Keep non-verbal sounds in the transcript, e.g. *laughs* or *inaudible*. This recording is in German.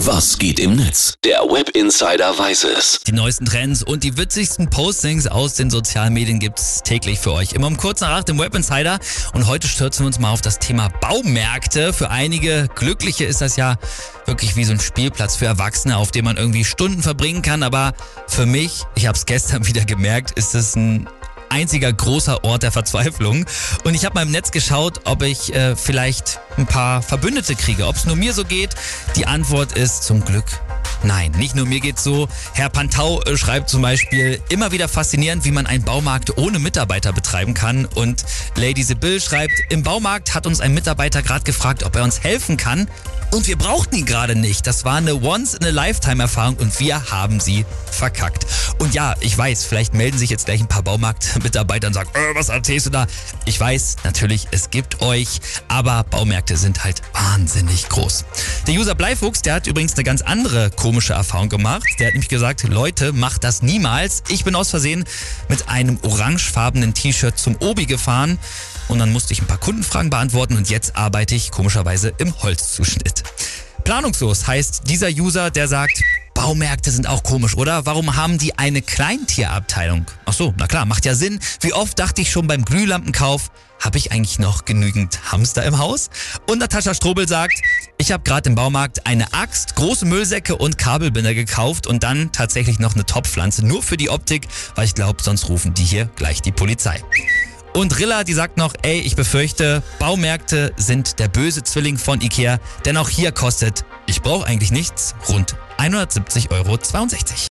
Was geht im Netz? Der Web Insider weiß es. Die neuesten Trends und die witzigsten Postings aus den sozialen Medien gibt's täglich für euch. Immer um kurz nach acht im Web Insider. Und heute stürzen wir uns mal auf das Thema Baumärkte. Für einige Glückliche ist das ja wirklich wie so ein Spielplatz für Erwachsene, auf dem man irgendwie Stunden verbringen kann. Aber für mich, ich habe es gestern *laughs* wieder gemerkt, ist es ein einziger großer Ort der Verzweiflung. Und ich habe mal im Netz geschaut, ob ich äh, vielleicht ein paar Verbündete kriege, ob es nur mir so geht. Die Antwort ist zum Glück Nein, nicht nur mir geht's so. Herr Pantau äh, schreibt zum Beispiel immer wieder faszinierend, wie man einen Baumarkt ohne Mitarbeiter betreiben kann. Und Lady Sibyl schreibt, im Baumarkt hat uns ein Mitarbeiter gerade gefragt, ob er uns helfen kann. Und wir brauchten ihn gerade nicht. Das war eine Once-in-a-Lifetime-Erfahrung und wir haben sie verkackt. Und ja, ich weiß, vielleicht melden sich jetzt gleich ein paar Baumarktmitarbeiter und sagen, äh, was erzählst du da? Ich weiß, natürlich, es gibt euch, aber Baumärkte sind halt wahnsinnig groß. Der User Bleifuchs, der hat übrigens eine ganz andere komische Erfahrung gemacht. Der hat nämlich gesagt, Leute, macht das niemals. Ich bin aus Versehen mit einem orangefarbenen T-Shirt zum Obi gefahren und dann musste ich ein paar Kundenfragen beantworten und jetzt arbeite ich komischerweise im Holzzuschnitt. Planungslos heißt dieser User, der sagt, Baumärkte sind auch komisch, oder? Warum haben die eine Kleintierabteilung? Ach so, na klar, macht ja Sinn. Wie oft dachte ich schon beim Glühlampenkauf, habe ich eigentlich noch genügend Hamster im Haus? Und Natascha Strobel sagt, ich habe gerade im Baumarkt eine Axt, große Müllsäcke und Kabelbinder gekauft und dann tatsächlich noch eine Topfpflanze, nur für die Optik, weil ich glaube, sonst rufen die hier gleich die Polizei. Und Rilla, die sagt noch, ey, ich befürchte, Baumärkte sind der böse Zwilling von Ikea, denn auch hier kostet, ich brauche eigentlich nichts, rund 170,62 Euro.